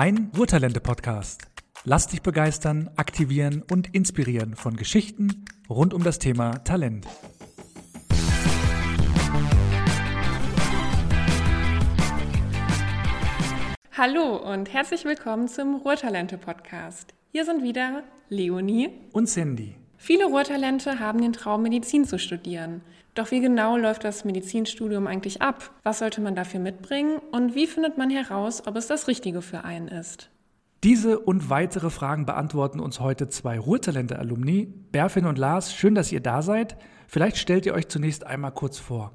Dein Ruhrtalente-Podcast. Lass dich begeistern, aktivieren und inspirieren von Geschichten rund um das Thema Talent. Hallo und herzlich willkommen zum Ruhrtalente-Podcast. Hier sind wieder Leonie und Sandy. Viele Ruhrtalente haben den Traum, Medizin zu studieren. Doch wie genau läuft das Medizinstudium eigentlich ab? Was sollte man dafür mitbringen? Und wie findet man heraus, ob es das Richtige für einen ist? Diese und weitere Fragen beantworten uns heute zwei Ruhrtalente-Alumni, Berfin und Lars. Schön, dass ihr da seid. Vielleicht stellt ihr euch zunächst einmal kurz vor.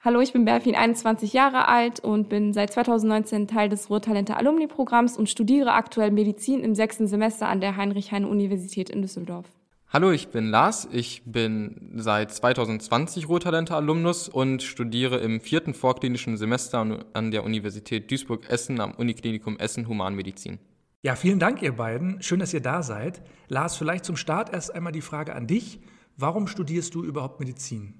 Hallo, ich bin Berfin, 21 Jahre alt und bin seit 2019 Teil des Ruhrtalente Alumni-Programms und studiere aktuell Medizin im sechsten Semester an der Heinrich-Heine-Universität in Düsseldorf. Hallo, ich bin Lars. Ich bin seit 2020 Ruhrtalente-Alumnus und studiere im vierten vorklinischen Semester an der Universität Duisburg-Essen am Uniklinikum Essen Humanmedizin. Ja, vielen Dank, ihr beiden. Schön, dass ihr da seid. Lars, vielleicht zum Start erst einmal die Frage an dich. Warum studierst du überhaupt Medizin?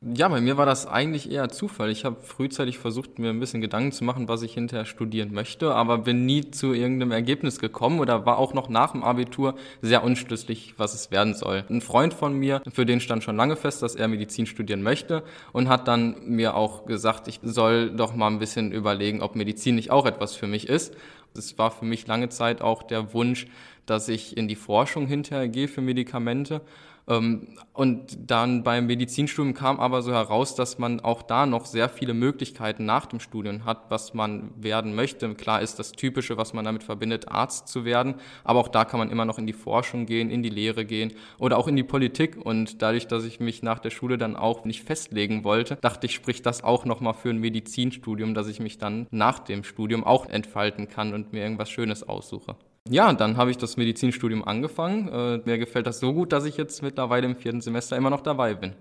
Ja, bei mir war das eigentlich eher Zufall. Ich habe frühzeitig versucht, mir ein bisschen Gedanken zu machen, was ich hinterher studieren möchte, aber bin nie zu irgendeinem Ergebnis gekommen oder war auch noch nach dem Abitur sehr unschlüssig, was es werden soll. Ein Freund von mir, für den stand schon lange fest, dass er Medizin studieren möchte und hat dann mir auch gesagt, ich soll doch mal ein bisschen überlegen, ob Medizin nicht auch etwas für mich ist. Es war für mich lange Zeit auch der Wunsch, dass ich in die Forschung hinterher gehe für Medikamente und dann beim Medizinstudium kam aber so heraus, dass man auch da noch sehr viele Möglichkeiten nach dem Studium hat, was man werden möchte. Klar ist das Typische, was man damit verbindet, Arzt zu werden, aber auch da kann man immer noch in die Forschung gehen, in die Lehre gehen oder auch in die Politik. Und dadurch, dass ich mich nach der Schule dann auch nicht festlegen wollte, dachte ich, spricht das auch nochmal für ein Medizinstudium, dass ich mich dann nach dem Studium auch entfalten kann und mir irgendwas Schönes aussuche. Ja, dann habe ich das Medizinstudium angefangen. Äh, mir gefällt das so gut, dass ich jetzt mittlerweile im vierten Semester immer noch dabei bin.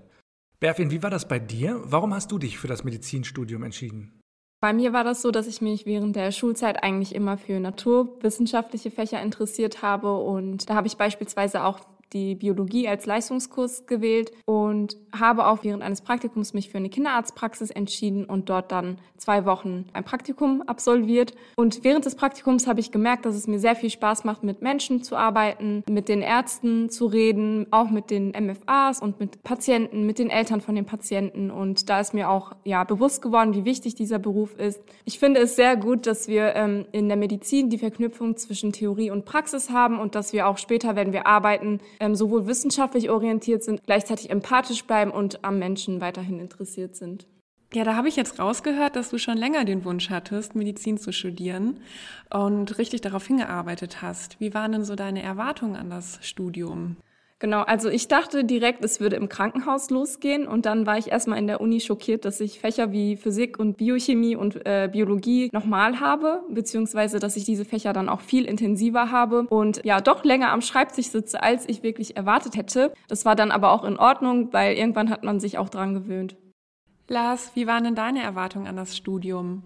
Berfin, wie war das bei dir? Warum hast du dich für das Medizinstudium entschieden? Bei mir war das so, dass ich mich während der Schulzeit eigentlich immer für naturwissenschaftliche Fächer interessiert habe und da habe ich beispielsweise auch die Biologie als Leistungskurs gewählt und habe auch während eines Praktikums mich für eine Kinderarztpraxis entschieden und dort dann zwei Wochen ein Praktikum absolviert. Und während des Praktikums habe ich gemerkt, dass es mir sehr viel Spaß macht, mit Menschen zu arbeiten, mit den Ärzten zu reden, auch mit den MFAs und mit Patienten, mit den Eltern von den Patienten. Und da ist mir auch ja bewusst geworden, wie wichtig dieser Beruf ist. Ich finde es sehr gut, dass wir ähm, in der Medizin die Verknüpfung zwischen Theorie und Praxis haben und dass wir auch später, wenn wir arbeiten, ähm, sowohl wissenschaftlich orientiert sind, gleichzeitig empathisch bleiben und am Menschen weiterhin interessiert sind. Ja, da habe ich jetzt rausgehört, dass du schon länger den Wunsch hattest, Medizin zu studieren und richtig darauf hingearbeitet hast. Wie waren denn so deine Erwartungen an das Studium? Genau, also ich dachte direkt, es würde im Krankenhaus losgehen und dann war ich erstmal in der Uni schockiert, dass ich Fächer wie Physik und Biochemie und äh, Biologie nochmal habe, beziehungsweise dass ich diese Fächer dann auch viel intensiver habe und ja doch länger am Schreibtisch sitze, als ich wirklich erwartet hätte. Das war dann aber auch in Ordnung, weil irgendwann hat man sich auch dran gewöhnt. Lars, wie waren denn deine Erwartungen an das Studium?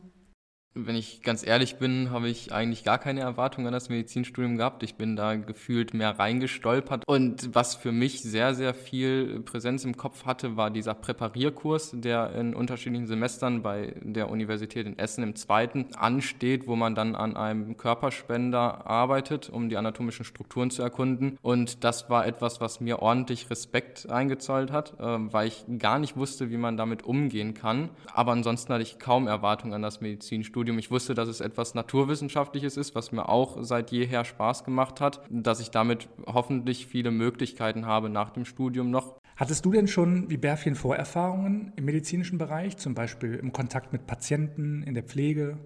Wenn ich ganz ehrlich bin, habe ich eigentlich gar keine Erwartungen an das Medizinstudium gehabt. Ich bin da gefühlt mehr reingestolpert. Und was für mich sehr, sehr viel Präsenz im Kopf hatte, war dieser Präparierkurs, der in unterschiedlichen Semestern bei der Universität in Essen im zweiten ansteht, wo man dann an einem Körperspender arbeitet, um die anatomischen Strukturen zu erkunden. Und das war etwas, was mir ordentlich Respekt eingezollt hat, äh, weil ich gar nicht wusste, wie man damit umgehen kann. Aber ansonsten hatte ich kaum Erwartungen an das Medizinstudium. Studium. Ich wusste, dass es etwas Naturwissenschaftliches ist, was mir auch seit jeher Spaß gemacht hat, dass ich damit hoffentlich viele Möglichkeiten habe nach dem Studium noch. Hattest du denn schon wie Berfien Vorerfahrungen im medizinischen Bereich, zum Beispiel im Kontakt mit Patienten, in der Pflege?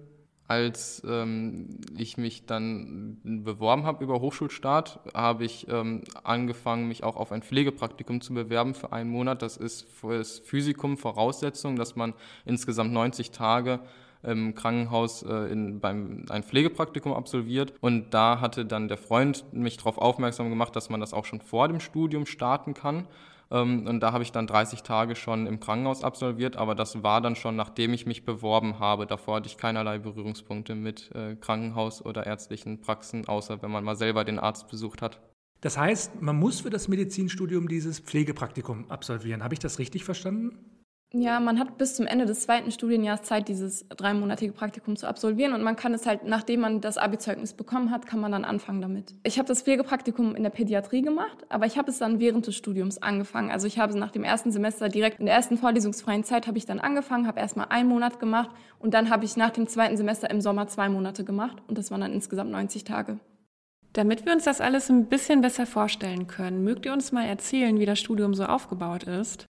Als ähm, ich mich dann beworben habe über Hochschulstart, habe ich ähm, angefangen, mich auch auf ein Pflegepraktikum zu bewerben für einen Monat. Das ist für das Physikum Voraussetzung, dass man insgesamt 90 Tage im Krankenhaus äh, in, beim, ein Pflegepraktikum absolviert. Und da hatte dann der Freund mich darauf aufmerksam gemacht, dass man das auch schon vor dem Studium starten kann. Ähm, und da habe ich dann 30 Tage schon im Krankenhaus absolviert, aber das war dann schon, nachdem ich mich beworben habe. Davor hatte ich keinerlei Berührungspunkte mit äh, Krankenhaus oder ärztlichen Praxen, außer wenn man mal selber den Arzt besucht hat. Das heißt, man muss für das Medizinstudium dieses Pflegepraktikum absolvieren. Habe ich das richtig verstanden? Ja, man hat bis zum Ende des zweiten Studienjahres Zeit, dieses dreimonatige Praktikum zu absolvieren und man kann es halt, nachdem man das Abi-Zeugnis bekommen hat, kann man dann anfangen damit. Ich habe das Pflegepraktikum in der Pädiatrie gemacht, aber ich habe es dann während des Studiums angefangen. Also ich habe es nach dem ersten Semester direkt in der ersten vorlesungsfreien Zeit habe ich dann angefangen, habe erstmal einen Monat gemacht und dann habe ich nach dem zweiten Semester im Sommer zwei Monate gemacht und das waren dann insgesamt 90 Tage. Damit wir uns das alles ein bisschen besser vorstellen können, mögt ihr uns mal erzählen, wie das Studium so aufgebaut ist?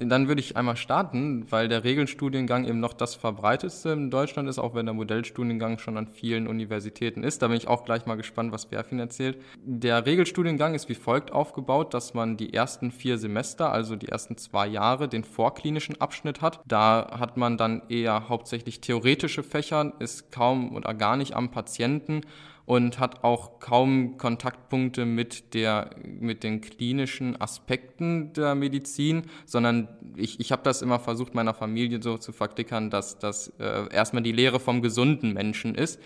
Dann würde ich einmal starten, weil der Regelstudiengang eben noch das verbreitetste in Deutschland ist, auch wenn der Modellstudiengang schon an vielen Universitäten ist. Da bin ich auch gleich mal gespannt, was Berfin erzählt. Der Regelstudiengang ist wie folgt aufgebaut, dass man die ersten vier Semester, also die ersten zwei Jahre, den vorklinischen Abschnitt hat. Da hat man dann eher hauptsächlich theoretische Fächer, ist kaum oder gar nicht am Patienten und hat auch kaum Kontaktpunkte mit, der, mit den klinischen Aspekten der Medizin, sondern ich, ich habe das immer versucht, meiner Familie so zu verklickern, dass das äh, erstmal die Lehre vom gesunden Menschen ist.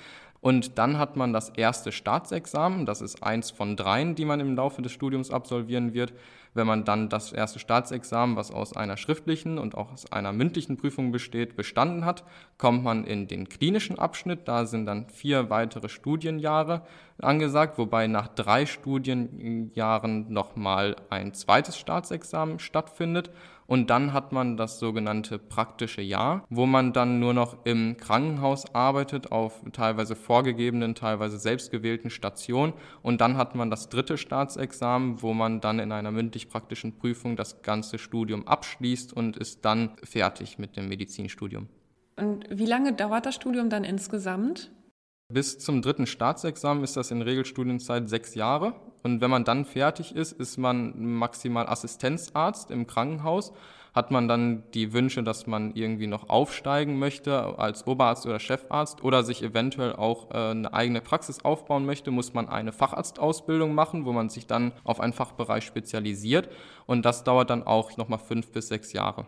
Und dann hat man das erste Staatsexamen, das ist eins von dreien, die man im Laufe des Studiums absolvieren wird. Wenn man dann das erste Staatsexamen, was aus einer schriftlichen und auch aus einer mündlichen Prüfung besteht, bestanden hat, kommt man in den klinischen Abschnitt. Da sind dann vier weitere Studienjahre angesagt, wobei nach drei Studienjahren nochmal ein zweites Staatsexamen stattfindet. Und dann hat man das sogenannte praktische Jahr, wo man dann nur noch im Krankenhaus arbeitet, auf teilweise vorgegebenen, teilweise selbstgewählten Stationen. Und dann hat man das dritte Staatsexamen, wo man dann in einer mündlich-praktischen Prüfung das ganze Studium abschließt und ist dann fertig mit dem Medizinstudium. Und wie lange dauert das Studium dann insgesamt? Bis zum dritten Staatsexamen ist das in Regelstudienzeit sechs Jahre. Und wenn man dann fertig ist, ist man maximal Assistenzarzt im Krankenhaus. Hat man dann die Wünsche, dass man irgendwie noch aufsteigen möchte als Oberarzt oder Chefarzt oder sich eventuell auch äh, eine eigene Praxis aufbauen möchte, muss man eine Facharztausbildung machen, wo man sich dann auf einen Fachbereich spezialisiert. Und das dauert dann auch nochmal fünf bis sechs Jahre.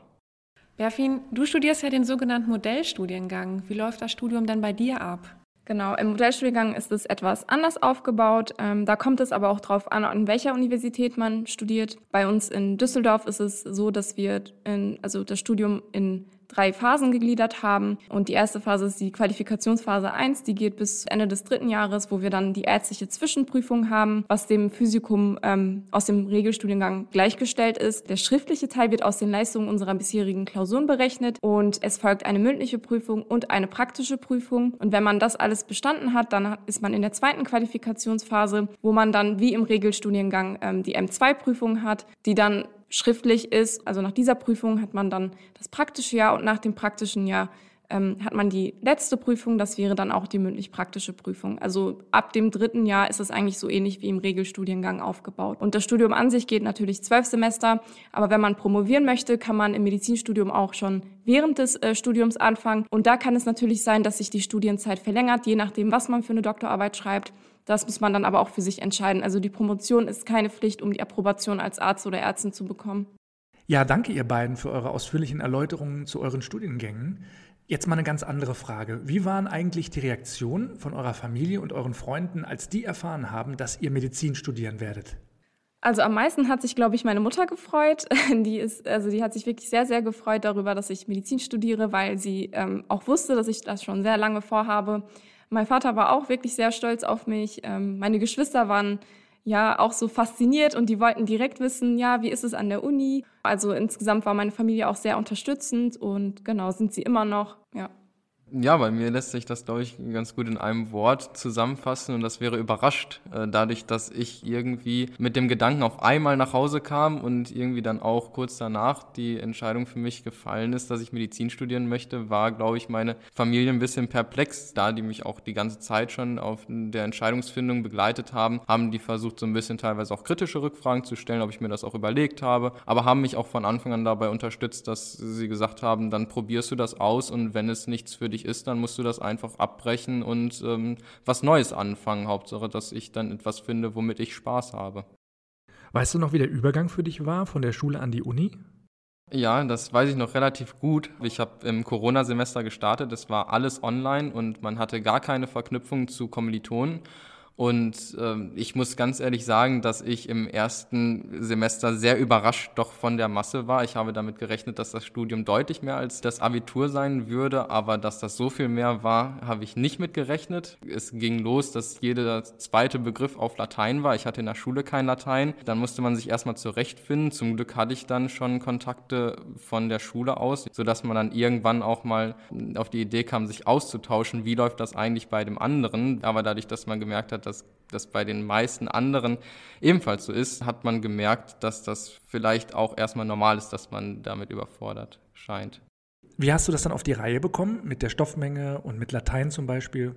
Berfin, du studierst ja den sogenannten Modellstudiengang. Wie läuft das Studium denn bei dir ab? Genau, im Modellstudiengang ist es etwas anders aufgebaut. Ähm, da kommt es aber auch darauf an, an welcher Universität man studiert. Bei uns in Düsseldorf ist es so, dass wir in, also das Studium in drei Phasen gegliedert haben. Und die erste Phase ist die Qualifikationsphase 1, die geht bis Ende des dritten Jahres, wo wir dann die ärztliche Zwischenprüfung haben, was dem Physikum ähm, aus dem Regelstudiengang gleichgestellt ist. Der schriftliche Teil wird aus den Leistungen unserer bisherigen Klausuren berechnet und es folgt eine mündliche Prüfung und eine praktische Prüfung. Und wenn man das alles bestanden hat, dann ist man in der zweiten Qualifikationsphase, wo man dann wie im Regelstudiengang ähm, die M2-Prüfung hat, die dann schriftlich ist. Also nach dieser Prüfung hat man dann das praktische Jahr und nach dem praktischen Jahr ähm, hat man die letzte Prüfung, das wäre dann auch die mündlich-praktische Prüfung. Also ab dem dritten Jahr ist es eigentlich so ähnlich wie im Regelstudiengang aufgebaut. Und das Studium an sich geht natürlich zwölf Semester, aber wenn man promovieren möchte, kann man im Medizinstudium auch schon während des äh, Studiums anfangen. Und da kann es natürlich sein, dass sich die Studienzeit verlängert, je nachdem, was man für eine Doktorarbeit schreibt. Das muss man dann aber auch für sich entscheiden. Also die Promotion ist keine Pflicht, um die Approbation als Arzt oder Ärztin zu bekommen. Ja, danke ihr beiden für eure ausführlichen Erläuterungen zu euren Studiengängen. Jetzt mal eine ganz andere Frage. Wie waren eigentlich die Reaktionen von eurer Familie und euren Freunden, als die erfahren haben, dass ihr Medizin studieren werdet? Also am meisten hat sich, glaube ich, meine Mutter gefreut. Die ist, also die hat sich wirklich sehr, sehr gefreut darüber, dass ich Medizin studiere, weil sie ähm, auch wusste, dass ich das schon sehr lange vorhabe. Mein Vater war auch wirklich sehr stolz auf mich. Ähm, meine Geschwister waren ja auch so fasziniert und die wollten direkt wissen, ja, wie ist es an der Uni? Also insgesamt war meine Familie auch sehr unterstützend und genau sind sie immer noch, ja. Ja, bei mir lässt sich das, glaube ich, ganz gut in einem Wort zusammenfassen und das wäre überrascht, äh, dadurch, dass ich irgendwie mit dem Gedanken auf einmal nach Hause kam und irgendwie dann auch kurz danach die Entscheidung für mich gefallen ist, dass ich Medizin studieren möchte, war, glaube ich, meine Familie ein bisschen perplex, da die mich auch die ganze Zeit schon auf der Entscheidungsfindung begleitet haben, haben die versucht, so ein bisschen teilweise auch kritische Rückfragen zu stellen, ob ich mir das auch überlegt habe, aber haben mich auch von Anfang an dabei unterstützt, dass sie gesagt haben, dann probierst du das aus und wenn es nichts für dich dich ist, dann musst du das einfach abbrechen und ähm, was Neues anfangen. Hauptsache, dass ich dann etwas finde, womit ich Spaß habe. Weißt du noch, wie der Übergang für dich war von der Schule an die Uni? Ja, das weiß ich noch relativ gut. Ich habe im Corona-Semester gestartet, es war alles online und man hatte gar keine Verknüpfung zu Kommilitonen. Und ähm, ich muss ganz ehrlich sagen, dass ich im ersten Semester sehr überrascht doch von der Masse war. Ich habe damit gerechnet, dass das Studium deutlich mehr als das Abitur sein würde, aber dass das so viel mehr war, habe ich nicht mit gerechnet. Es ging los, dass jeder zweite Begriff auf Latein war. Ich hatte in der Schule kein Latein. Dann musste man sich erstmal zurechtfinden. Zum Glück hatte ich dann schon Kontakte von der Schule aus, sodass man dann irgendwann auch mal auf die Idee kam, sich auszutauschen, wie läuft das eigentlich bei dem anderen. Aber dadurch, dass man gemerkt hat, dass das bei den meisten anderen ebenfalls so ist, hat man gemerkt, dass das vielleicht auch erstmal normal ist, dass man damit überfordert scheint. Wie hast du das dann auf die Reihe bekommen mit der Stoffmenge und mit Latein zum Beispiel?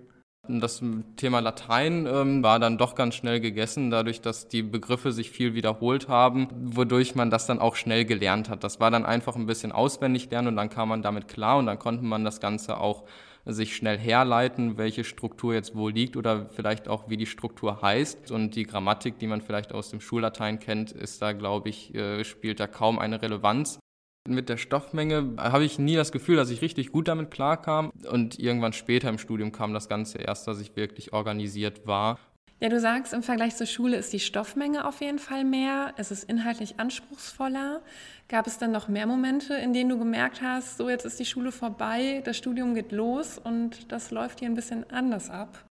Das Thema Latein ähm, war dann doch ganz schnell gegessen, dadurch, dass die Begriffe sich viel wiederholt haben, wodurch man das dann auch schnell gelernt hat. Das war dann einfach ein bisschen auswendig lernen und dann kam man damit klar und dann konnte man das Ganze auch sich schnell herleiten, welche Struktur jetzt wo liegt oder vielleicht auch, wie die Struktur heißt. Und die Grammatik, die man vielleicht aus dem Schullatein kennt, ist da, glaube ich, äh, spielt da kaum eine Relevanz. Mit der Stoffmenge habe ich nie das Gefühl, dass ich richtig gut damit klarkam. Und irgendwann später im Studium kam das Ganze erst, dass ich wirklich organisiert war. Ja, du sagst, im Vergleich zur Schule ist die Stoffmenge auf jeden Fall mehr. Es ist inhaltlich anspruchsvoller. Gab es dann noch mehr Momente, in denen du gemerkt hast, so jetzt ist die Schule vorbei, das Studium geht los und das läuft hier ein bisschen anders ab?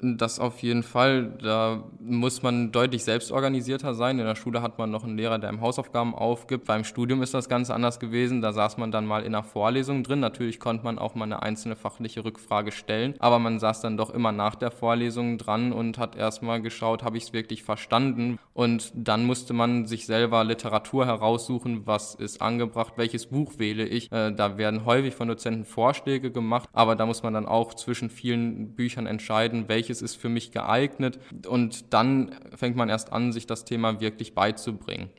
Das auf jeden Fall. Da muss man deutlich selbstorganisierter sein. In der Schule hat man noch einen Lehrer, der ihm Hausaufgaben aufgibt. Beim Studium ist das Ganze anders gewesen. Da saß man dann mal in einer Vorlesung drin. Natürlich konnte man auch mal eine einzelne fachliche Rückfrage stellen, aber man saß dann doch immer nach der Vorlesung dran und hat erstmal geschaut, habe ich es wirklich verstanden. Und dann musste man sich selber Literatur heraussuchen, was ist angebracht, welches Buch wähle ich. Äh, da werden häufig von Dozenten Vorschläge gemacht, aber da muss man dann auch zwischen vielen Büchern entscheiden, welche welches ist für mich geeignet. Und dann fängt man erst an, sich das Thema wirklich beizubringen.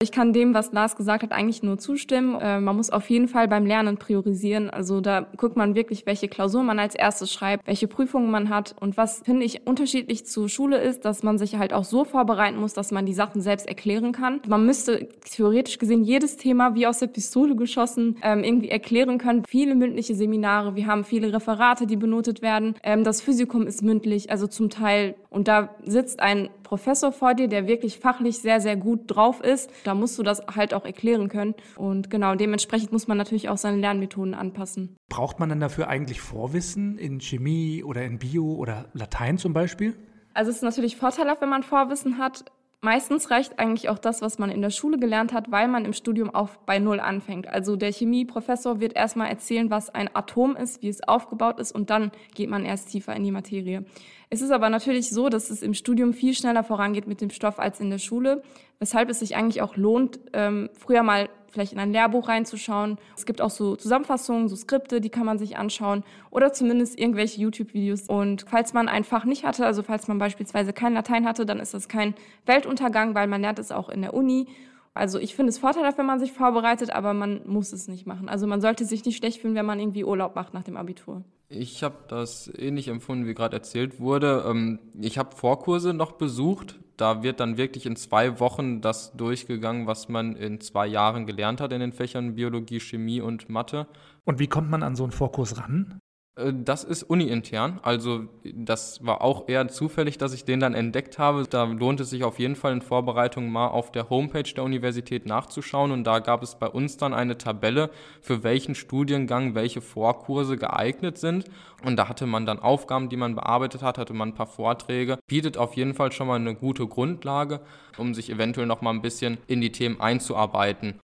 Ich kann dem, was Lars gesagt hat, eigentlich nur zustimmen. Äh, man muss auf jeden Fall beim Lernen priorisieren. Also da guckt man wirklich, welche Klausur man als erstes schreibt, welche Prüfungen man hat. Und was, finde ich, unterschiedlich zur Schule ist, dass man sich halt auch so vorbereiten muss, dass man die Sachen selbst erklären kann. Man müsste theoretisch gesehen jedes Thema wie aus der Pistole geschossen ähm, irgendwie erklären können. Viele mündliche Seminare, wir haben viele Referate, die benotet werden. Ähm, das Physikum ist mündlich, also zum Teil. Und da sitzt ein Professor vor dir, der wirklich fachlich sehr, sehr gut drauf ist. Da musst du das halt auch erklären können. Und genau, dementsprechend muss man natürlich auch seine Lernmethoden anpassen. Braucht man dann dafür eigentlich Vorwissen in Chemie oder in Bio oder Latein zum Beispiel? Also es ist natürlich vorteilhaft, wenn man Vorwissen hat. Meistens reicht eigentlich auch das, was man in der Schule gelernt hat, weil man im Studium auch bei Null anfängt. Also der Chemieprofessor wird erstmal erzählen, was ein Atom ist, wie es aufgebaut ist und dann geht man erst tiefer in die Materie. Es ist aber natürlich so, dass es im Studium viel schneller vorangeht mit dem Stoff als in der Schule, weshalb es sich eigentlich auch lohnt, ähm, früher mal vielleicht in ein Lehrbuch reinzuschauen. Es gibt auch so Zusammenfassungen, so Skripte, die kann man sich anschauen oder zumindest irgendwelche YouTube-Videos. Und falls man ein Fach nicht hatte, also falls man beispielsweise kein Latein hatte, dann ist das kein Weltuntergang, weil man lernt es auch in der Uni. Also ich finde es vorteilhaft, wenn man sich vorbereitet, aber man muss es nicht machen. Also man sollte sich nicht schlecht fühlen, wenn man irgendwie Urlaub macht nach dem Abitur. Ich habe das ähnlich empfunden, wie gerade erzählt wurde. Ähm, ich habe Vorkurse noch besucht. Da wird dann wirklich in zwei Wochen das durchgegangen, was man in zwei Jahren gelernt hat in den Fächern Biologie, Chemie und Mathe. Und wie kommt man an so einen Vorkurs ran? Äh, das ist uni-intern, also das war auch eher zufällig, dass ich den dann entdeckt habe. Da lohnt es sich auf jeden Fall in Vorbereitung mal auf der Homepage der Universität nachzuschauen und da gab es bei uns dann eine Tabelle, für welchen Studiengang welche Vorkurse geeignet sind und da hatte man dann Aufgaben, die man bearbeitet hat, hatte man ein paar Vorträge. Bietet auf jeden Fall schon mal eine gute Grundlage, um sich eventuell noch mal ein bisschen in die Themen einzuarbeiten.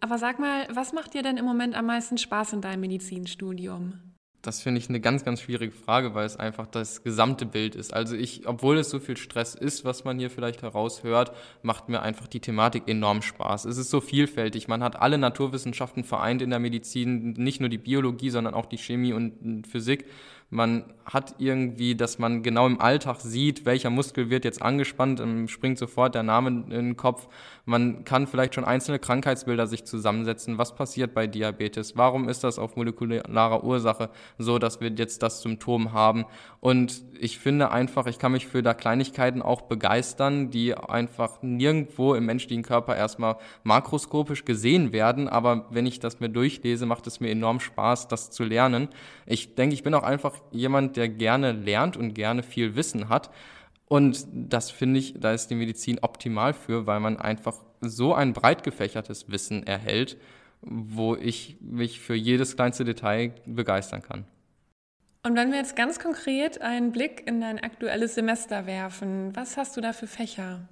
Aber sag mal, was macht dir denn im Moment am meisten Spaß in deinem Medizinstudium? Das finde ich eine ganz, ganz schwierige Frage, weil es einfach das gesamte Bild ist. Also ich, obwohl es so viel Stress ist, was man hier vielleicht heraushört, macht mir einfach die Thematik enorm Spaß. Es ist so vielfältig. Man hat alle Naturwissenschaften vereint in der Medizin, nicht nur die Biologie, sondern auch die Chemie und Physik. Man hat irgendwie, dass man genau im Alltag sieht, welcher Muskel wird jetzt angespannt, springt sofort der Name in den Kopf. Man kann vielleicht schon einzelne Krankheitsbilder sich zusammensetzen. Was passiert bei Diabetes? Warum ist das auf molekularer Ursache? so, dass wir jetzt das Symptom haben. Und ich finde einfach, ich kann mich für da Kleinigkeiten auch begeistern, die einfach nirgendwo im menschlichen Körper erstmal makroskopisch gesehen werden. Aber wenn ich das mir durchlese, macht es mir enorm Spaß, das zu lernen. Ich denke, ich bin auch einfach jemand, der gerne lernt und gerne viel Wissen hat. Und das finde ich, da ist die Medizin optimal für, weil man einfach so ein breit gefächertes Wissen erhält, wo ich mich für jedes kleinste Detail begeistern kann. Und wenn wir jetzt ganz konkret einen Blick in dein aktuelles Semester werfen, was hast du da für Fächer?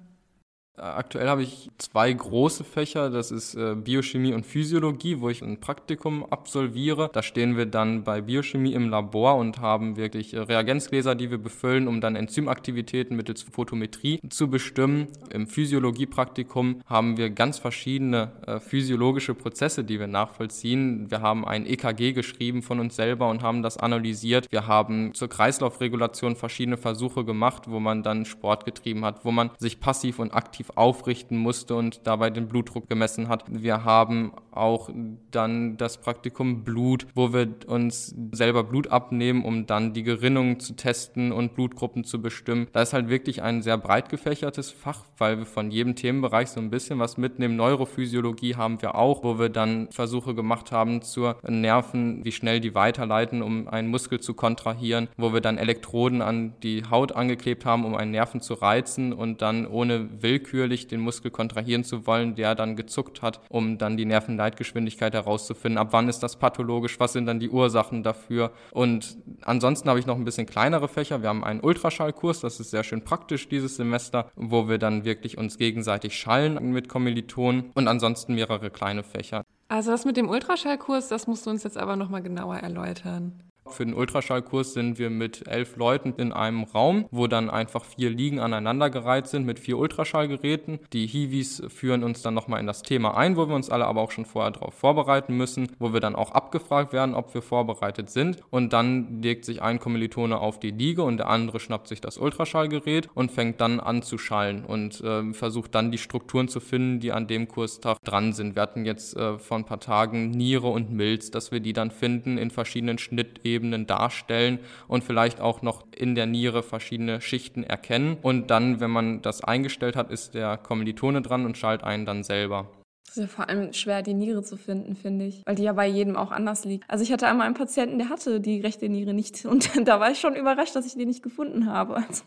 Aktuell habe ich zwei große Fächer, das ist äh, Biochemie und Physiologie, wo ich ein Praktikum absolviere. Da stehen wir dann bei Biochemie im Labor und haben wirklich äh, Reagenzgläser, die wir befüllen, um dann Enzymaktivitäten mittels Photometrie zu bestimmen. Im Physiologiepraktikum haben wir ganz verschiedene äh, physiologische Prozesse, die wir nachvollziehen. Wir haben ein EKG geschrieben von uns selber und haben das analysiert. Wir haben zur Kreislaufregulation verschiedene Versuche gemacht, wo man dann Sport getrieben hat, wo man sich passiv und aktiv aktiv aufrichten musste und dabei den Blutdruck gemessen hat. Wir haben auch dann das Praktikum Blut, wo wir uns selber Blut abnehmen, um dann die Gerinnung zu testen und Blutgruppen zu bestimmen. Da ist halt wirklich ein sehr breit gefächertes Fach, weil wir von jedem Themenbereich so ein bisschen was mitnehmen. Neurophysiologie haben wir auch, wo wir dann Versuche gemacht haben zur Nerven, wie schnell die weiterleiten, um einen Muskel zu kontrahieren, wo wir dann Elektroden an die Haut angeklebt haben, um einen Nerven zu reizen und dann ohne Willkür willkürlich den Muskel kontrahieren zu wollen, der dann gezuckt hat, um dann die Nervenleitgeschwindigkeit herauszufinden. Ab wann ist das pathologisch? Was sind dann die Ursachen dafür? Und ansonsten habe ich noch ein bisschen kleinere Fächer. Wir haben einen Ultraschallkurs, das ist sehr schön praktisch dieses Semester, wo wir dann wirklich uns gegenseitig schallen mit Kommilitonen und ansonsten mehrere kleine Fächer. Also das mit dem Ultraschallkurs, das musst du uns jetzt aber nochmal genauer erläutern. Für den Ultraschallkurs sind wir mit elf Leuten in einem Raum, wo dann einfach vier Liegen aneinandergereiht sind mit vier Ultraschallgeräten. Die Hiwis führen uns dann nochmal in das Thema ein, wo wir uns alle aber auch schon vorher darauf vorbereiten müssen, wo wir dann auch abgefragt werden, ob wir vorbereitet sind. Und dann legt sich ein Kommilitone auf die Liege und der andere schnappt sich das Ultraschallgerät und fängt dann an zu schallen und äh, versucht dann die Strukturen zu finden, die an dem Kurstag dran sind. Wir hatten jetzt äh, vor ein paar Tagen Niere und Milz, dass wir die dann finden in verschiedenen Schnittebenen Ebenen darstellen und vielleicht auch noch in der Niere verschiedene Schichten erkennen. Und dann, wenn man das eingestellt hat, ist der Kommilitone dran und schaltet einen dann selber. Es ist ja vor allem schwer, die Niere zu finden, finde ich, weil die ja bei jedem auch anders liegt. Also ich hatte einmal einen Patienten, der hatte die rechte Niere nicht und da war ich schon überrascht, dass ich die nicht gefunden habe. Also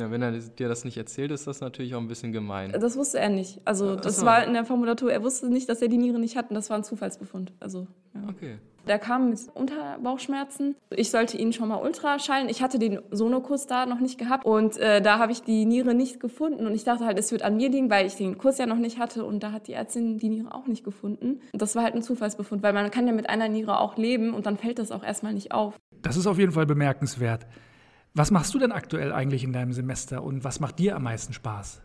ja, wenn er dir das nicht erzählt, ist das natürlich auch ein bisschen gemein. Das wusste er nicht. Also das so. war in der Formulatur, er wusste nicht, dass er die Niere nicht hat und das war ein Zufallsbefund. Also, ja. Okay. Der kam mit Unterbauchschmerzen. Ich sollte ihn schon mal ultraschallen. Ich hatte den Sonokus da noch nicht gehabt und äh, da habe ich die Niere nicht gefunden und ich dachte halt, es wird an mir liegen, weil ich den Kurs ja noch nicht hatte und da hat die Ärztin die Niere auch nicht gefunden. Und das war halt ein Zufallsbefund, weil man kann ja mit einer Niere auch leben und dann fällt das auch erstmal nicht auf. Das ist auf jeden Fall bemerkenswert. Was machst du denn aktuell eigentlich in deinem Semester und was macht dir am meisten Spaß?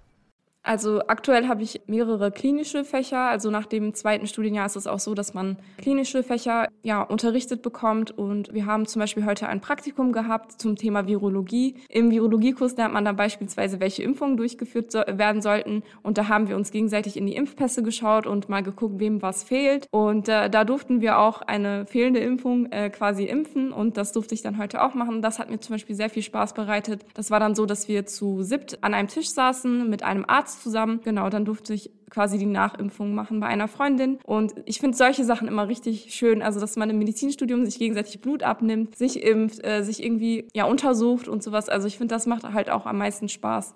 Also aktuell habe ich mehrere klinische Fächer. Also nach dem zweiten Studienjahr ist es auch so, dass man klinische Fächer ja unterrichtet bekommt. Und wir haben zum Beispiel heute ein Praktikum gehabt zum Thema Virologie. Im Virologiekurs lernt man dann beispielsweise, welche Impfungen durchgeführt so werden sollten. Und da haben wir uns gegenseitig in die Impfpässe geschaut und mal geguckt, wem was fehlt. Und äh, da durften wir auch eine fehlende Impfung äh, quasi impfen. Und das durfte ich dann heute auch machen. Das hat mir zum Beispiel sehr viel Spaß bereitet. Das war dann so, dass wir zu siebt an einem Tisch saßen mit einem Arzt zusammen. Genau, dann durfte ich quasi die Nachimpfung machen bei einer Freundin. Und ich finde solche Sachen immer richtig schön. Also, dass man im Medizinstudium sich gegenseitig Blut abnimmt, sich impft, äh, sich irgendwie ja untersucht und sowas. Also, ich finde, das macht halt auch am meisten Spaß.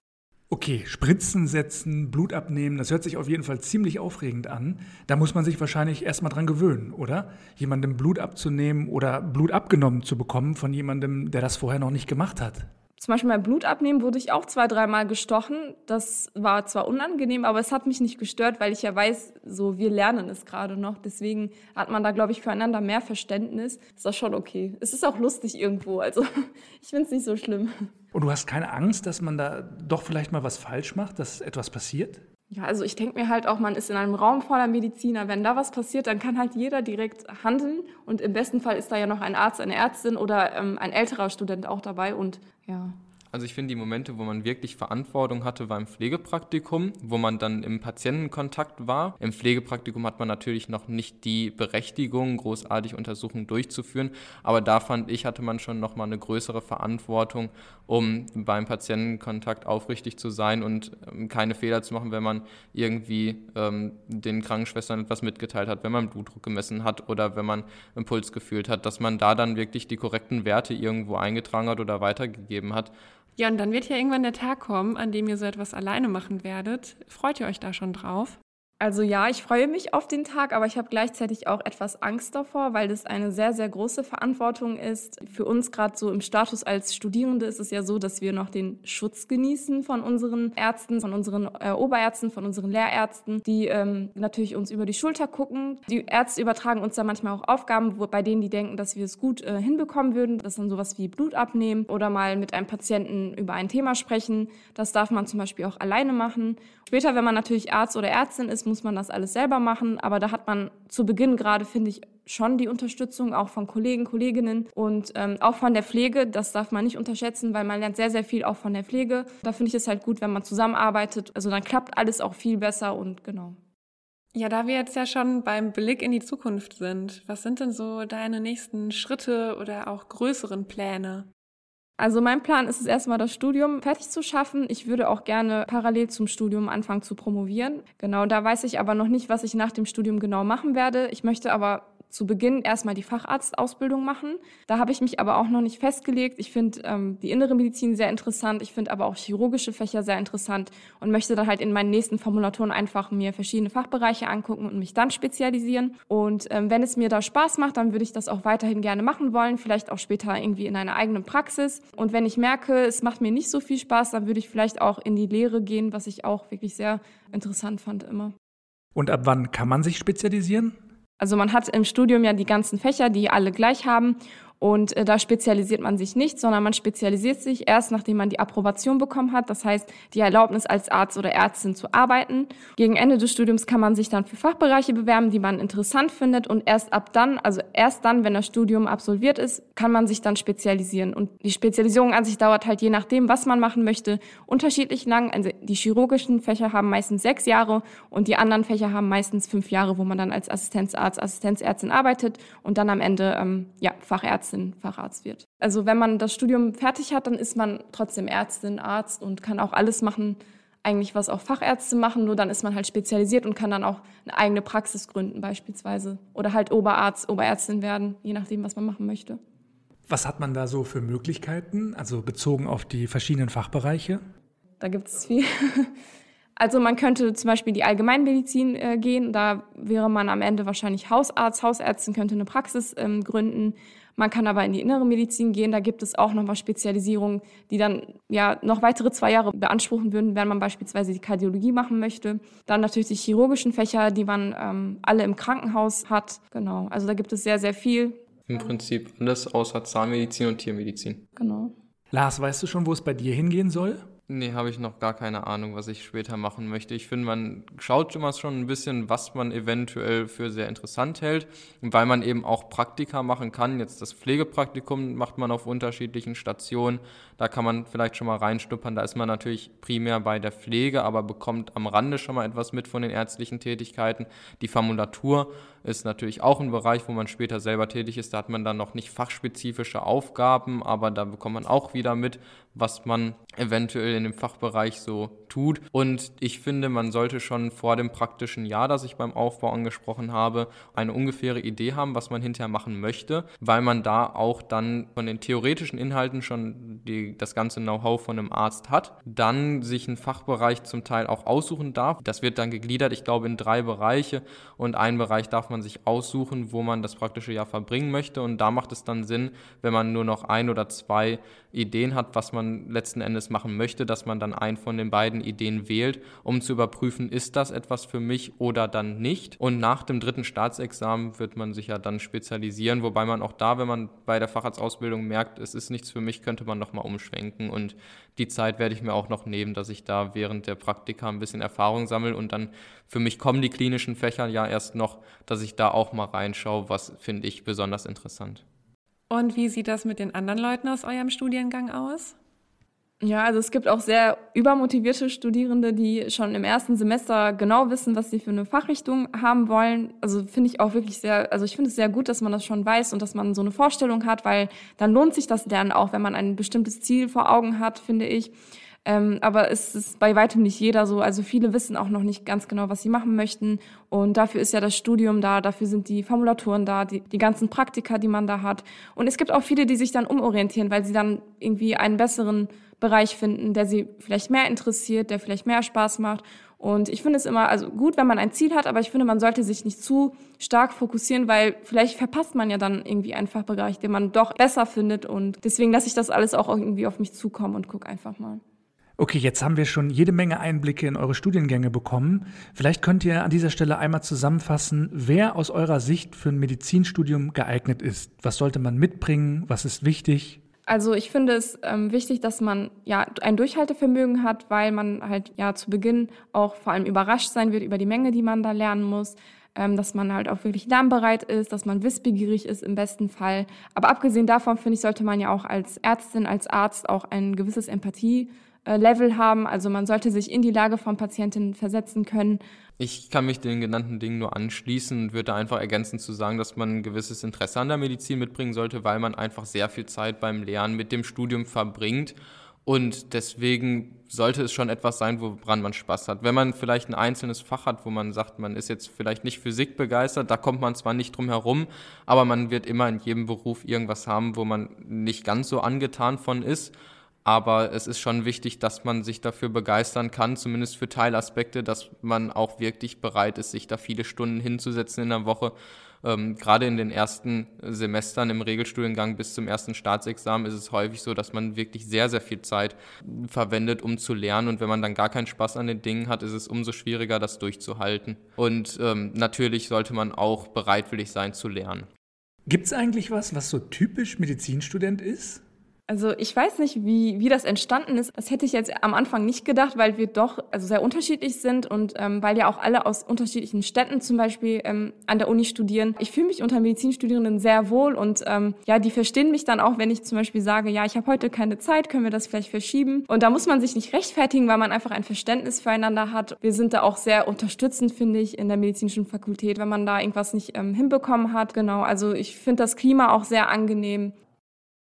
Okay, Spritzen setzen, Blut abnehmen, das hört sich auf jeden Fall ziemlich aufregend an. Da muss man sich wahrscheinlich erstmal dran gewöhnen, oder? Jemandem Blut abzunehmen oder Blut abgenommen zu bekommen von jemandem, der das vorher noch nicht gemacht hat zum Beispiel mein Blut abnehmen wurde ich auch zwei, dreimal gestochen. Das war zwar unangenehm, aber es hat mich nicht gestört, weil ich ja weiß, so wir lernen es gerade noch. Deswegen hat man da, glaube ich, füreinander mehr Verständnis. Ist das schon okay. Es ist auch lustig irgendwo. Also ich finde es nicht so schlimm. Und du hast keine Angst, dass man da doch vielleicht mal was falsch macht, dass etwas passiert? Ja, also ich denke mir halt auch, man ist in einem Raum voller Mediziner. Wenn da was passiert, dann kann halt jeder direkt handeln. Und im besten Fall ist da ja noch ein Arzt, eine Ärztin oder ähm, ein älterer Student auch dabei. Und ja. Also ich finde die Momente, wo man wirklich Verantwortung hatte, war im Pflegepraktikum, wo man dann im Patientenkontakt war. Im Pflegepraktikum hat man natürlich noch nicht die Berechtigung, großartig Untersuchungen durchzuführen, aber da fand ich, hatte man schon noch mal eine größere Verantwortung, um beim Patientenkontakt aufrichtig zu sein und ähm, keine Fehler zu machen, wenn man irgendwie ähm, den Krankenschwestern etwas mitgeteilt hat, wenn man Blutdruck gemessen hat oder wenn man Impuls gefühlt hat, dass man da dann wirklich die korrekten Werte irgendwo eingetragen hat oder weitergegeben hat. Ja, und dann wird ja irgendwann der Tag kommen, an dem ihr so etwas alleine machen werdet. Freut ihr euch da schon drauf? Also ja, ich freue mich auf den Tag, aber ich habe gleichzeitig auch etwas Angst davor, weil das eine sehr, sehr große Verantwortung ist. Für uns gerade so im Status als Studierende ist es ja so, dass wir noch den Schutz genießen von unseren Ärzten, von unseren äh, Oberärzten, von unseren Lehrärzten, die ähm, natürlich uns über die Schulter gucken. Die Ärzte übertragen uns da manchmal auch Aufgaben, wo, bei denen die denken, dass wir es gut äh, hinbekommen würden. Das ist dann sowas wie Blut abnehmen oder mal mit einem Patienten über ein Thema sprechen. Das darf man zum Beispiel auch alleine machen. Später, wenn man natürlich Arzt oder Ärztin ist, muss man das alles selber machen. Aber da hat man zu Beginn gerade, finde ich, schon die Unterstützung auch von Kollegen, Kolleginnen und ähm, auch von der Pflege. Das darf man nicht unterschätzen, weil man lernt sehr, sehr viel auch von der Pflege. Da finde ich es halt gut, wenn man zusammenarbeitet. Also dann klappt alles auch viel besser und genau. Ja, da wir jetzt ja schon beim Blick in die Zukunft sind, was sind denn so deine nächsten Schritte oder auch größeren Pläne? Also mein Plan ist es erstmal, das Studium fertig zu schaffen. Ich würde auch gerne parallel zum Studium anfangen zu promovieren. Genau, da weiß ich aber noch nicht, was ich nach dem Studium genau machen werde. Ich möchte aber zu Beginn erstmal die Facharztausbildung machen. Da habe ich mich aber auch noch nicht festgelegt. Ich finde ähm, die innere Medizin sehr interessant. Ich finde aber auch chirurgische Fächer sehr interessant und möchte dann halt in meinen nächsten Formulaturen einfach mir verschiedene Fachbereiche angucken und mich dann spezialisieren. Und ähm, wenn es mir da Spaß macht, dann würde ich das auch weiterhin gerne machen wollen. Vielleicht auch später irgendwie in einer eigenen Praxis. Und wenn ich merke, es macht mir nicht so viel Spaß, dann würde ich vielleicht auch in die Lehre gehen, was ich auch wirklich sehr interessant fand immer. Und ab wann kann man sich spezialisieren? Also man hat im Studium ja die ganzen Fächer, die alle gleich haben. Und äh, da spezialisiert man sich nicht, sondern man spezialisiert sich erst, nachdem man die Approbation bekommen hat, das heißt die Erlaubnis als Arzt oder Ärztin zu arbeiten. Gegen Ende des Studiums kann man sich dann für Fachbereiche bewerben, die man interessant findet und erst ab dann, also erst dann, wenn das Studium absolviert ist, kann man sich dann spezialisieren. Und die Spezialisierung an sich dauert halt je nachdem, was man machen möchte, unterschiedlich lang. Also die chirurgischen Fächer haben meistens sechs Jahre und die anderen Fächer haben meistens fünf Jahre, wo man dann als Assistenzarzt, Assistenzärztin arbeitet und dann am Ende ähm, ja, Fachärztin Ärztin, Facharzt wird. Also wenn man das Studium fertig hat, dann ist man trotzdem Ärztin, Arzt und kann auch alles machen, eigentlich was auch Fachärzte machen, nur dann ist man halt spezialisiert und kann dann auch eine eigene Praxis gründen beispielsweise oder halt Oberarzt, Oberärztin werden, je nachdem, was man machen möchte. Was hat man da so für Möglichkeiten, also bezogen auf die verschiedenen Fachbereiche? Da gibt es viel. Also man könnte zum Beispiel die Allgemeinmedizin äh, gehen, da wäre man am Ende wahrscheinlich Hausarzt, Hausärztin könnte eine Praxis ähm, gründen. Man kann aber in die innere Medizin gehen, da gibt es auch nochmal Spezialisierungen, die dann ja noch weitere zwei Jahre beanspruchen würden, wenn man beispielsweise die Kardiologie machen möchte. Dann natürlich die chirurgischen Fächer, die man ähm, alle im Krankenhaus hat. Genau, also da gibt es sehr, sehr viel. Im Prinzip alles außer Zahnmedizin und Tiermedizin. Genau. Lars, weißt du schon, wo es bei dir hingehen soll? Nee, habe ich noch gar keine Ahnung, was ich später machen möchte. Ich finde, man schaut immer schon ein bisschen, was man eventuell für sehr interessant hält, weil man eben auch Praktika machen kann. Jetzt das Pflegepraktikum macht man auf unterschiedlichen Stationen. Da kann man vielleicht schon mal reinstuppern. Da ist man natürlich primär bei der Pflege, aber bekommt am Rande schon mal etwas mit von den ärztlichen Tätigkeiten. Die Formulatur ist natürlich auch ein Bereich, wo man später selber tätig ist. Da hat man dann noch nicht fachspezifische Aufgaben, aber da bekommt man auch wieder mit, was man eventuell in dem Fachbereich so tut. Und ich finde, man sollte schon vor dem praktischen Jahr, das ich beim Aufbau angesprochen habe, eine ungefähre Idee haben, was man hinterher machen möchte, weil man da auch dann von den theoretischen Inhalten schon die, das ganze Know-how von einem Arzt hat, dann sich einen Fachbereich zum Teil auch aussuchen darf. Das wird dann gegliedert, ich glaube, in drei Bereiche und einen Bereich darf man sich aussuchen, wo man das praktische Jahr verbringen möchte und da macht es dann Sinn, wenn man nur noch ein oder zwei Ideen hat, was man letzten Endes machen möchte, dass man dann einen von den beiden Ideen wählt, um zu überprüfen, ist das etwas für mich oder dann nicht. Und nach dem dritten Staatsexamen wird man sich ja dann spezialisieren, wobei man auch da, wenn man bei der Facharztausbildung merkt, es ist nichts für mich, könnte man nochmal umschwenken. Und die Zeit werde ich mir auch noch nehmen, dass ich da während der Praktika ein bisschen Erfahrung sammle und dann für mich kommen die klinischen Fächer ja erst noch, dass ich da auch mal reinschaue, was finde ich besonders interessant. Und wie sieht das mit den anderen Leuten aus eurem Studiengang aus? Ja, also es gibt auch sehr übermotivierte Studierende, die schon im ersten Semester genau wissen, was sie für eine Fachrichtung haben wollen. Also finde ich auch wirklich sehr, also ich finde es sehr gut, dass man das schon weiß und dass man so eine Vorstellung hat, weil dann lohnt sich das Lernen auch, wenn man ein bestimmtes Ziel vor Augen hat, finde ich. Ähm, aber es ist bei weitem nicht jeder so. Also viele wissen auch noch nicht ganz genau, was sie machen möchten. Und dafür ist ja das Studium da, dafür sind die Formulaturen da, die, die ganzen Praktika, die man da hat. Und es gibt auch viele, die sich dann umorientieren, weil sie dann irgendwie einen besseren Bereich finden, der sie vielleicht mehr interessiert, der vielleicht mehr Spaß macht. Und ich finde es immer also gut, wenn man ein Ziel hat, aber ich finde, man sollte sich nicht zu stark fokussieren, weil vielleicht verpasst man ja dann irgendwie einen Fachbereich, den man doch besser findet. Und deswegen lasse ich das alles auch irgendwie auf mich zukommen und gucke einfach mal. Okay, jetzt haben wir schon jede Menge Einblicke in eure Studiengänge bekommen. Vielleicht könnt ihr an dieser Stelle einmal zusammenfassen, wer aus eurer Sicht für ein Medizinstudium geeignet ist. Was sollte man mitbringen? Was ist wichtig? Also ich finde es ähm, wichtig, dass man ja ein Durchhaltevermögen hat, weil man halt ja zu Beginn auch vor allem überrascht sein wird über die Menge, die man da lernen muss, ähm, dass man halt auch wirklich lernbereit ist, dass man wissbegierig ist im besten Fall. Aber abgesehen davon finde ich, sollte man ja auch als Ärztin, als Arzt auch ein gewisses Empathie äh, Level haben. Also man sollte sich in die Lage von Patientinnen versetzen können. Ich kann mich den genannten Dingen nur anschließen und würde einfach ergänzen zu sagen, dass man ein gewisses Interesse an der Medizin mitbringen sollte, weil man einfach sehr viel Zeit beim Lernen mit dem Studium verbringt. Und deswegen sollte es schon etwas sein, woran man Spaß hat. Wenn man vielleicht ein einzelnes Fach hat, wo man sagt, man ist jetzt vielleicht nicht Physik begeistert, da kommt man zwar nicht drum herum, aber man wird immer in jedem Beruf irgendwas haben, wo man nicht ganz so angetan von ist. Aber es ist schon wichtig, dass man sich dafür begeistern kann, zumindest für Teilaspekte, dass man auch wirklich bereit ist, sich da viele Stunden hinzusetzen in der Woche. Ähm, gerade in den ersten Semestern im Regelstudiengang bis zum ersten Staatsexamen ist es häufig so, dass man wirklich sehr, sehr viel Zeit verwendet, um zu lernen. Und wenn man dann gar keinen Spaß an den Dingen hat, ist es umso schwieriger, das durchzuhalten. Und ähm, natürlich sollte man auch bereitwillig sein zu lernen. Gibt es eigentlich was, was so typisch Medizinstudent ist? Also ich weiß nicht, wie, wie das entstanden ist. Das hätte ich jetzt am Anfang nicht gedacht, weil wir doch also sehr unterschiedlich sind und ähm, weil ja auch alle aus unterschiedlichen Städten zum Beispiel ähm, an der Uni studieren. Ich fühle mich unter Medizinstudierenden sehr wohl und ähm, ja, die verstehen mich dann auch, wenn ich zum Beispiel sage, ja, ich habe heute keine Zeit, können wir das vielleicht verschieben. Und da muss man sich nicht rechtfertigen, weil man einfach ein Verständnis füreinander hat. Wir sind da auch sehr unterstützend, finde ich, in der medizinischen Fakultät, wenn man da irgendwas nicht ähm, hinbekommen hat. Genau, also ich finde das Klima auch sehr angenehm.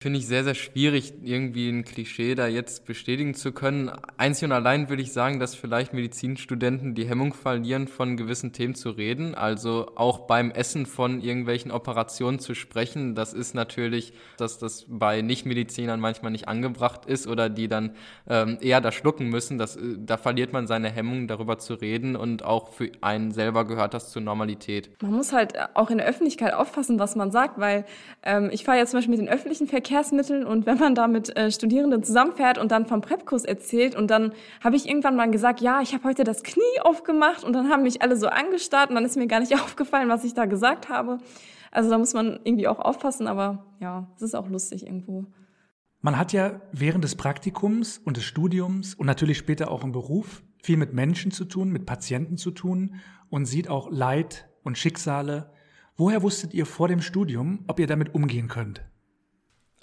Finde ich sehr, sehr schwierig, irgendwie ein Klischee da jetzt bestätigen zu können. Einzig und allein würde ich sagen, dass vielleicht Medizinstudenten die Hemmung verlieren, von gewissen Themen zu reden. Also auch beim Essen von irgendwelchen Operationen zu sprechen. Das ist natürlich, dass das bei Nichtmedizinern manchmal nicht angebracht ist oder die dann ähm, eher da schlucken müssen. Das, äh, da verliert man seine Hemmung, darüber zu reden und auch für einen selber gehört das zur Normalität. Man muss halt auch in der Öffentlichkeit aufpassen, was man sagt, weil ähm, ich fahre jetzt zum Beispiel mit den öffentlichen Verkehr Verkehrsmitteln und wenn man da mit äh, Studierenden zusammenfährt und dann vom Prepkurs erzählt und dann habe ich irgendwann mal gesagt, ja, ich habe heute das Knie aufgemacht und dann haben mich alle so angestarrt und dann ist mir gar nicht aufgefallen, was ich da gesagt habe. Also da muss man irgendwie auch aufpassen, aber ja, es ist auch lustig irgendwo. Man hat ja während des Praktikums und des Studiums und natürlich später auch im Beruf viel mit Menschen zu tun, mit Patienten zu tun und sieht auch Leid und Schicksale. Woher wusstet ihr vor dem Studium, ob ihr damit umgehen könnt?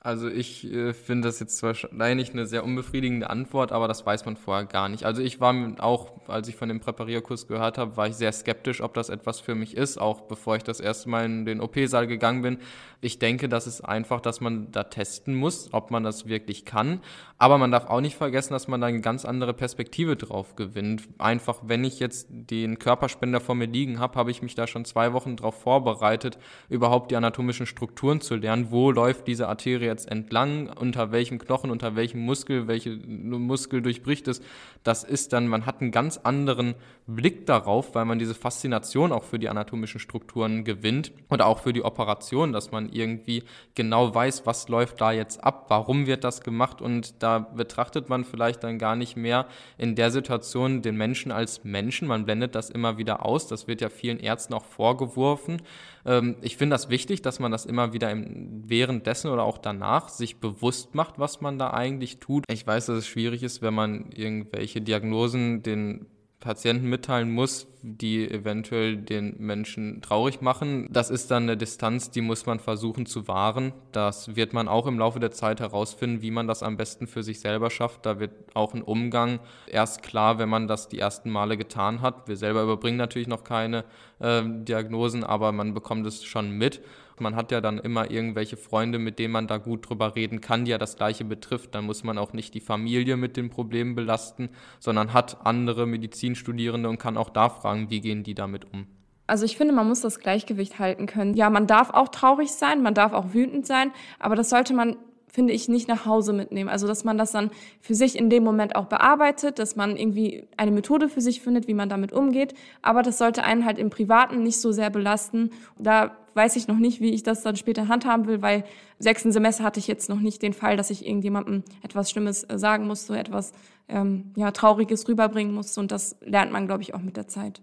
Also ich äh, finde das jetzt wahrscheinlich eine sehr unbefriedigende Antwort, aber das weiß man vorher gar nicht. Also ich war auch, als ich von dem Präparierkurs gehört habe, war ich sehr skeptisch, ob das etwas für mich ist, auch bevor ich das erste Mal in den OP-Saal gegangen bin. Ich denke, das ist einfach, dass man da testen muss, ob man das wirklich kann. Aber man darf auch nicht vergessen, dass man da eine ganz andere Perspektive drauf gewinnt. Einfach, wenn ich jetzt den Körperspender vor mir liegen habe, habe ich mich da schon zwei Wochen darauf vorbereitet, überhaupt die anatomischen Strukturen zu lernen. Wo läuft diese Arterie jetzt entlang, unter welchem Knochen, unter welchem Muskel, welche Muskel durchbricht es. Das ist dann, man hat einen ganz anderen Blick darauf, weil man diese Faszination auch für die anatomischen Strukturen gewinnt oder auch für die Operation, dass man irgendwie genau weiß, was läuft da jetzt ab, warum wird das gemacht und da betrachtet man vielleicht dann gar nicht mehr in der Situation den Menschen als Menschen. Man blendet das immer wieder aus. Das wird ja vielen Ärzten auch vorgeworfen. Ähm, ich finde das wichtig, dass man das immer wieder im, währenddessen oder auch danach sich bewusst macht, was man da eigentlich tut. Ich weiß, dass es schwierig ist, wenn man irgendwelche Diagnosen den Patienten mitteilen muss, die eventuell den Menschen traurig machen. Das ist dann eine Distanz, die muss man versuchen zu wahren. Das wird man auch im Laufe der Zeit herausfinden, wie man das am besten für sich selber schafft. Da wird auch ein Umgang erst klar, wenn man das die ersten Male getan hat. Wir selber überbringen natürlich noch keine äh, Diagnosen, aber man bekommt es schon mit. Man hat ja dann immer irgendwelche Freunde, mit denen man da gut drüber reden kann, die ja das Gleiche betrifft. Dann muss man auch nicht die Familie mit den Problemen belasten, sondern hat andere Medizinstudierende und kann auch da fragen, wie gehen die damit um. Also ich finde, man muss das Gleichgewicht halten können. Ja, man darf auch traurig sein, man darf auch wütend sein, aber das sollte man finde ich, nicht nach Hause mitnehmen. Also, dass man das dann für sich in dem Moment auch bearbeitet, dass man irgendwie eine Methode für sich findet, wie man damit umgeht. Aber das sollte einen halt im Privaten nicht so sehr belasten. Da weiß ich noch nicht, wie ich das dann später handhaben will, weil sechsten Semester hatte ich jetzt noch nicht den Fall, dass ich irgendjemandem etwas Schlimmes äh, sagen musste, etwas ähm, ja, Trauriges rüberbringen musste. Und das lernt man, glaube ich, auch mit der Zeit.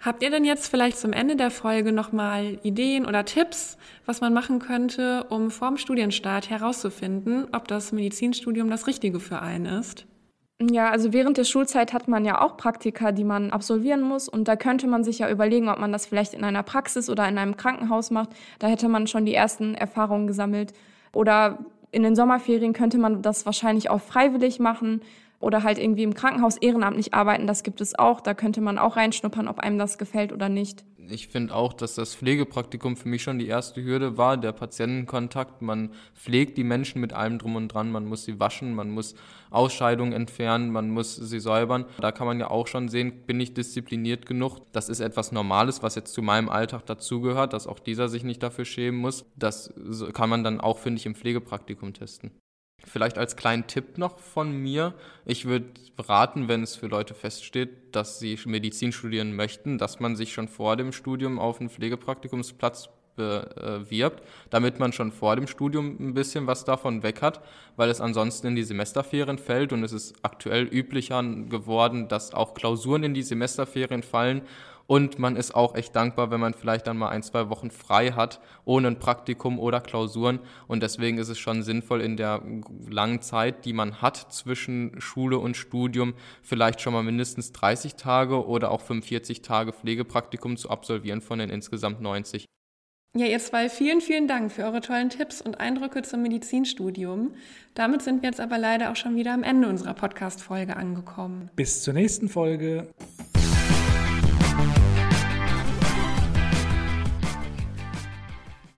Habt ihr denn jetzt vielleicht zum Ende der Folge nochmal Ideen oder Tipps, was man machen könnte, um vorm Studienstart herauszufinden, ob das Medizinstudium das Richtige für einen ist? Ja, also während der Schulzeit hat man ja auch Praktika, die man absolvieren muss. Und da könnte man sich ja überlegen, ob man das vielleicht in einer Praxis oder in einem Krankenhaus macht. Da hätte man schon die ersten Erfahrungen gesammelt. Oder in den Sommerferien könnte man das wahrscheinlich auch freiwillig machen oder halt irgendwie im Krankenhaus ehrenamtlich arbeiten, das gibt es auch. Da könnte man auch reinschnuppern, ob einem das gefällt oder nicht. Ich finde auch, dass das Pflegepraktikum für mich schon die erste Hürde war, der Patientenkontakt. Man pflegt die Menschen mit allem drum und dran. Man muss sie waschen, man muss Ausscheidungen entfernen, man muss sie säubern. Da kann man ja auch schon sehen, bin ich diszipliniert genug. Das ist etwas Normales, was jetzt zu meinem Alltag dazugehört, dass auch dieser sich nicht dafür schämen muss. Das kann man dann auch, finde ich, im Pflegepraktikum testen. Vielleicht als kleinen Tipp noch von mir. Ich würde raten, wenn es für Leute feststeht, dass sie Medizin studieren möchten, dass man sich schon vor dem Studium auf einen Pflegepraktikumsplatz bewirbt, damit man schon vor dem Studium ein bisschen was davon weg hat, weil es ansonsten in die Semesterferien fällt und es ist aktuell üblicher geworden, dass auch Klausuren in die Semesterferien fallen und man ist auch echt dankbar, wenn man vielleicht dann mal ein, zwei Wochen frei hat, ohne ein Praktikum oder Klausuren. Und deswegen ist es schon sinnvoll, in der langen Zeit, die man hat zwischen Schule und Studium, vielleicht schon mal mindestens 30 Tage oder auch 45 Tage Pflegepraktikum zu absolvieren von den insgesamt 90. Ja, ihr zwei, vielen, vielen Dank für eure tollen Tipps und Eindrücke zum Medizinstudium. Damit sind wir jetzt aber leider auch schon wieder am Ende unserer Podcast-Folge angekommen. Bis zur nächsten Folge.